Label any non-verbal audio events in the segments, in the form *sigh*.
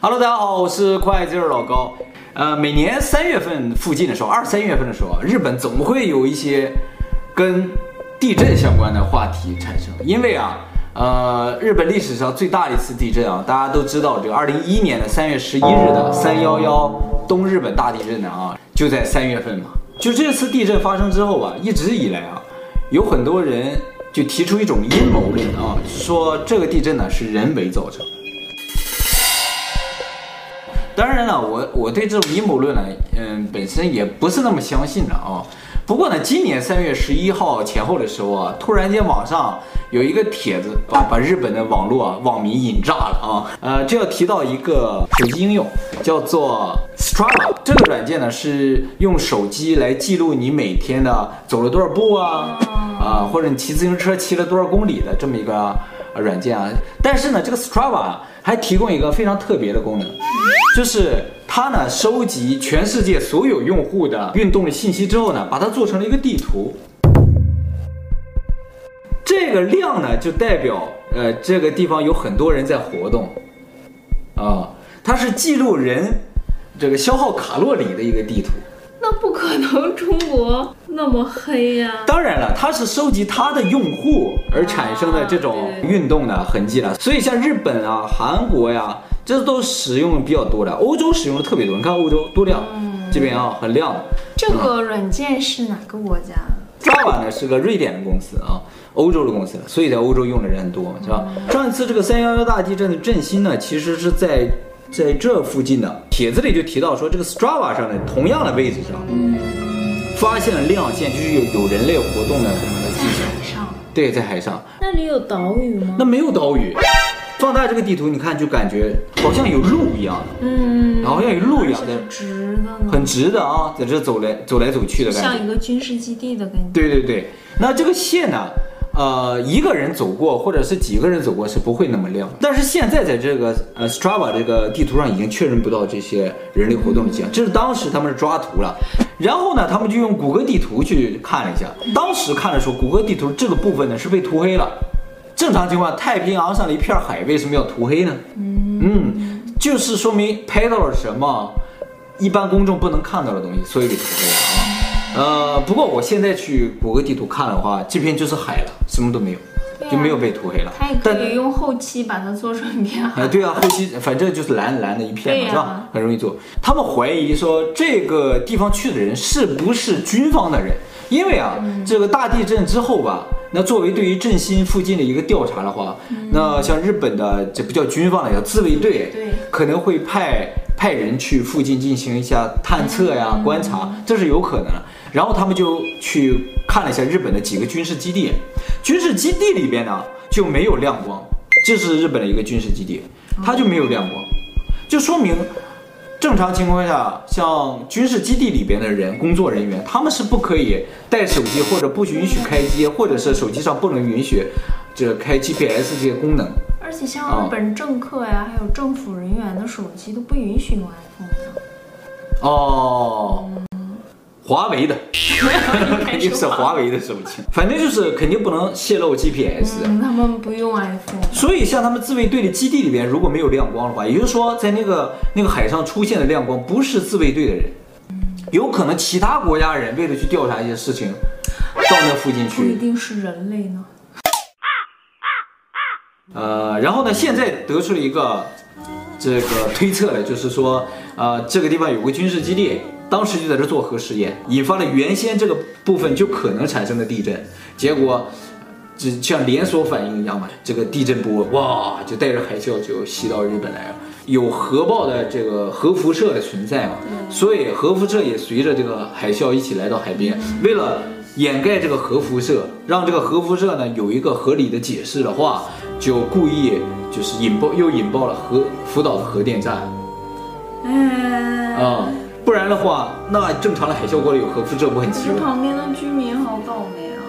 Hello，大家好，我是会计老高。呃，每年三月份附近的时候，二三月份的时候，日本总会有一些跟地震相关的话题产生。因为啊，呃，日本历史上最大的一次地震啊，大家都知道，这个二零一一年的三月十一日的三幺幺东日本大地震呢啊，就在三月份嘛。就这次地震发生之后啊，一直以来啊，有很多人就提出一种阴谋论啊，说这个地震呢是人为造成。当然了，我我对这种阴谋论呢，嗯，本身也不是那么相信的啊。不过呢，今年三月十一号前后的时候啊，突然间网上有一个帖子，把把日本的网络啊网民引炸了啊。呃，这要提到一个手机应用，叫做 Strava。这个软件呢是用手机来记录你每天的走了多少步啊，啊，或者你骑自行车骑了多少公里的这么一个啊软件啊。但是呢，这个 Strava 还提供一个非常特别的功能。就是它呢，收集全世界所有用户的运动的信息之后呢，把它做成了一个地图。这个量呢，就代表呃这个地方有很多人在活动，啊，它是记录人这个消耗卡路里的一个地图。那不可能，中国那么黑呀、啊！当然了，它是收集它的用户而产生的这种运动的痕迹了。所以像日本啊、韩国呀，这都使用比较多的。欧洲使用的特别多，你看欧洲多亮，嗯、这边啊很亮。这个软件是哪个国家？Strava 呢是个瑞典的公司啊，欧洲的公司，所以在欧洲用的人很多，是吧？嗯、上一次这个三幺幺大地震的震心呢，其实是在。在这附近的帖子里就提到说，这个 Strava 上的同样的位置上，发现了亮线，就是有有人类活动的什么的迹象。在海上。对，在海上。那里有岛屿吗？那没有岛屿。放大这个地图，你看就感觉好像有路一样的。嗯。好像有路一样的。直的。很直的啊，在这走来走来走去的感觉。像一个军事基地的感觉。对对对，那这个线呢？呃，一个人走过，或者是几个人走过是不会那么亮。但是现在在这个呃 Strava 这个地图上已经确认不到这些人类活动迹象，这是当时他们是抓图了，然后呢，他们就用谷歌地图去看了一下。当时看的时候，谷歌地图这个部分呢是被涂黑了。正常情况，太平洋上的一片海为什么要涂黑呢？嗯，就是说明拍到了什么一般公众不能看到的东西，所以给涂黑了啊。呃，不过我现在去谷歌地图看的话，这片就是海了，什么都没有，啊、就没有被涂黑了。它也可以用后期把它做成一片海。*laughs* 哎，对啊，后期反正就是蓝蓝的一片嘛，啊、是吧？很容易做。他们怀疑说这个地方去的人是不是军方的人？因为啊，嗯、这个大地震之后吧，那作为对于振兴附近的一个调查的话，嗯、那像日本的这不叫军方了，叫自卫队，对，可能会派派人去附近进行一下探测呀、嗯、观察，这是有可能的。然后他们就去看了一下日本的几个军事基地，军事基地里边呢就没有亮光，这是日本的一个军事基地，它就没有亮光，就说明正常情况下，像军事基地里边的人工作人员，他们是不可以带手机或者不允许开机，或者是手机上不能允许这开 GPS 这些功能。而且像日本政客呀，还有政府人员的手机都不允许用 iPhone 的。哦。华为的，*laughs* 肯定是华为的手机，反正就是肯定不能泄露 GPS。嗯，他们不用 iPhone。所以像他们自卫队的基地里边，如果没有亮光的话，也就是说在那个那个海上出现的亮光不是自卫队的人，有可能其他国家人为了去调查一些事情，到那附近去。不一定是人类呢。呃，然后呢，现在得出了一个这个推测了，就是说，呃，这个地方有个军事基地。当时就在这做核试验，引发了原先这个部分就可能产生的地震，结果就像连锁反应一样嘛，这个地震波哇就带着海啸就袭到日本来了。有核爆的这个核辐射的存在嘛，所以核辐射也随着这个海啸一起来到海边。为了掩盖这个核辐射，让这个核辐射呢有一个合理的解释的话，就故意就是引爆又引爆了核福岛的核电站。嗯啊。不然的话，那正常的海啸过来有核辐射不很奇怪？旁边的居民好倒霉啊！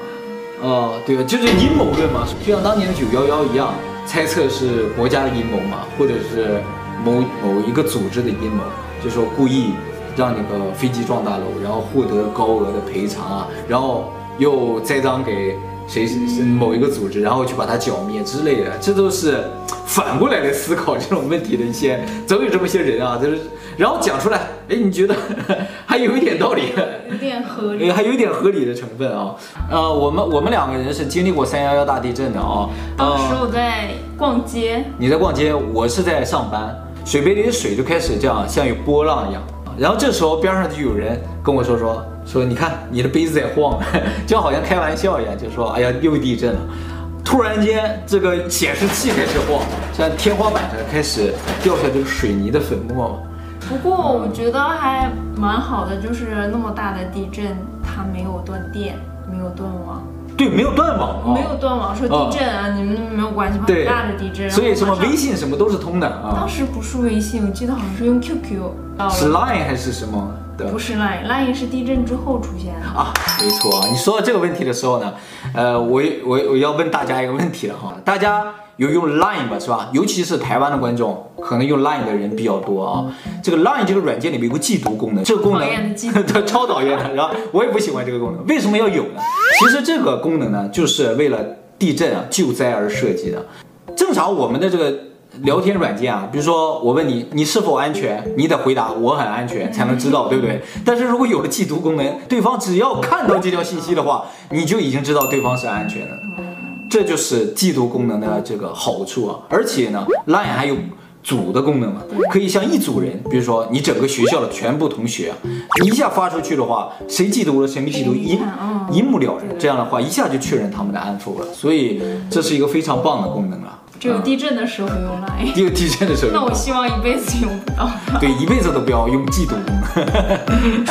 哦，对啊，就是阴谋论嘛，就像当年的九幺幺一样，猜测是国家的阴谋嘛，或者是某某一个组织的阴谋，就说故意让那个飞机撞大楼，然后获得高额的赔偿啊，然后又栽赃给谁某一个组织，然后去把它剿灭之类的，这都是反过来来思考这种问题的一些，总有这么些人啊，就是然后讲出来，哎，你觉得 *laughs* 还有一点道理，有点合理，*laughs* 还有一点合理的成分啊。呃，我们我们两个人是经历过三幺幺大地震的啊。当时我在逛街，你在逛街，我是在上班，水杯里的水就开始这样像有波浪一样，然后这时候边上就有人跟我说说。说你看你的杯子在晃，*laughs* 就好像开玩笑一样，就说哎呀又地震了。突然间这个显示器开始晃，像天花板上开始掉下这个水泥的粉末。不过我觉得还蛮好的，就是那么大的地震，它没有断电，没有断网。对，没有断网，没有断网。说地震啊，你们没有关系吧？很大的地震，所以什么微信什么都是通的啊。当时不是微信，我记得好像是用 QQ，是 Line 还是什么？不是 Line，Line 是地震之后出现的啊，没错啊。你说到这个问题的时候呢，呃，我我我要问大家一个问题了哈，大家有用 Line 吧，是吧？尤其是台湾的观众，可能用 Line 的人比较多啊。这个 Line 这个软件里面有个既读功能，这个功能 *laughs* 超讨厌的，然后我也不喜欢这个功能，为什么要有呢？其实这个功能呢，就是为了地震啊救灾而设计的。正常我们的这个。聊天软件啊，比如说我问你，你是否安全？你得回答我很安全，才能知道，对不对？*laughs* 但是如果有了既读功能，对方只要看到这条信息的话，你就已经知道对方是安全的。这就是既读功能的这个好处啊。而且呢，Line 还有组的功能嘛，可以像一组人，比如说你整个学校的全部同学啊，你一下发出去的话，谁既读了谁没既读，一一目了然。这样的话，一下就确认他们的安否了。所以这是一个非常棒的功能啊。只有地震的时候用 Line，只有 *laughs* 地震的时候。*laughs* 那我希望一辈子用不到。*laughs* 对，一辈子都不要用嫉妒功能。